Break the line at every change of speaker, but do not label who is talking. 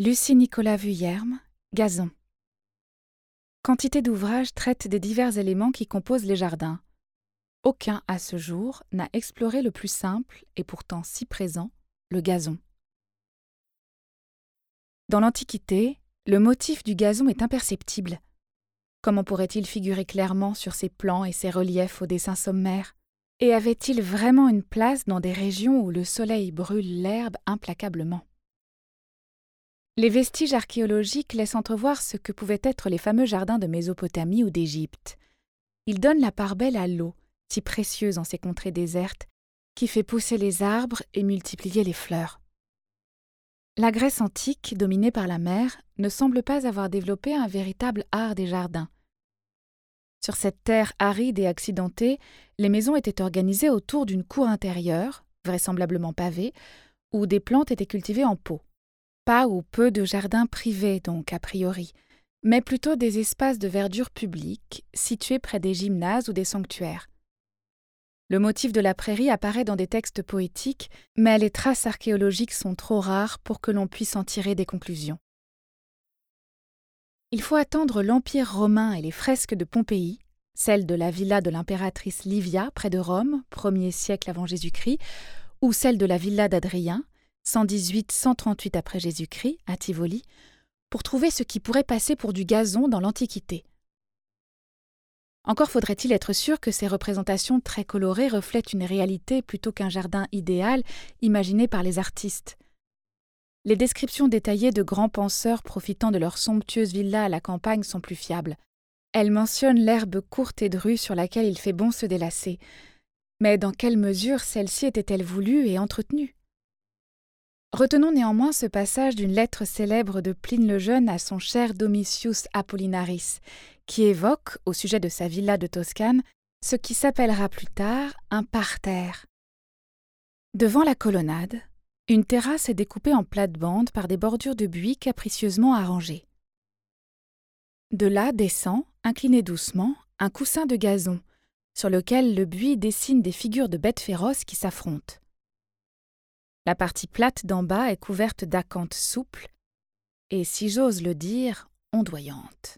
Lucie Nicolas Vuillerme, Gazon. Quantité d'ouvrages traitent des divers éléments qui composent les jardins. Aucun, à ce jour, n'a exploré le plus simple, et pourtant si présent, le gazon. Dans l'Antiquité, le motif du gazon est imperceptible. Comment pourrait-il figurer clairement sur ses plans et ses reliefs au dessin sommaire? Et avait-il vraiment une place dans des régions où le soleil brûle l'herbe implacablement? Les vestiges archéologiques laissent entrevoir ce que pouvaient être les fameux jardins de Mésopotamie ou d'Égypte. Ils donnent la part belle à l'eau, si précieuse en ces contrées désertes, qui fait pousser les arbres et multiplier les fleurs. La Grèce antique, dominée par la mer, ne semble pas avoir développé un véritable art des jardins. Sur cette terre aride et accidentée, les maisons étaient organisées autour d'une cour intérieure, vraisemblablement pavée, où des plantes étaient cultivées en pot. Pas ou peu de jardins privés donc, a priori, mais plutôt des espaces de verdure publique situés près des gymnases ou des sanctuaires. Le motif de la prairie apparaît dans des textes poétiques, mais les traces archéologiques sont trop rares pour que l'on puisse en tirer des conclusions. Il faut attendre l'Empire romain et les fresques de Pompéi, celles de la villa de l'impératrice Livia près de Rome, 1er siècle avant Jésus-Christ, ou celle de la villa d'Adrien, 118-138 après Jésus-Christ, à Tivoli, pour trouver ce qui pourrait passer pour du gazon dans l'Antiquité. Encore faudrait-il être sûr que ces représentations très colorées reflètent une réalité plutôt qu'un jardin idéal imaginé par les artistes. Les descriptions détaillées de grands penseurs profitant de leurs somptueuses villas à la campagne sont plus fiables. Elles mentionnent l'herbe courte et drue sur laquelle il fait bon se délasser. Mais dans quelle mesure celle-ci était-elle voulue et entretenue? Retenons néanmoins ce passage d'une lettre célèbre de Pline le Jeune à son cher Domitius Apollinaris, qui évoque, au sujet de sa villa de Toscane, ce qui s'appellera plus tard un parterre. Devant la colonnade, une terrasse est découpée en plate-bande par des bordures de buis capricieusement arrangées. De là descend, incliné doucement, un coussin de gazon, sur lequel le buis dessine des figures de bêtes féroces qui s'affrontent. La partie plate d'en bas est couverte d'acanthes souples et, si j'ose le dire, ondoyantes.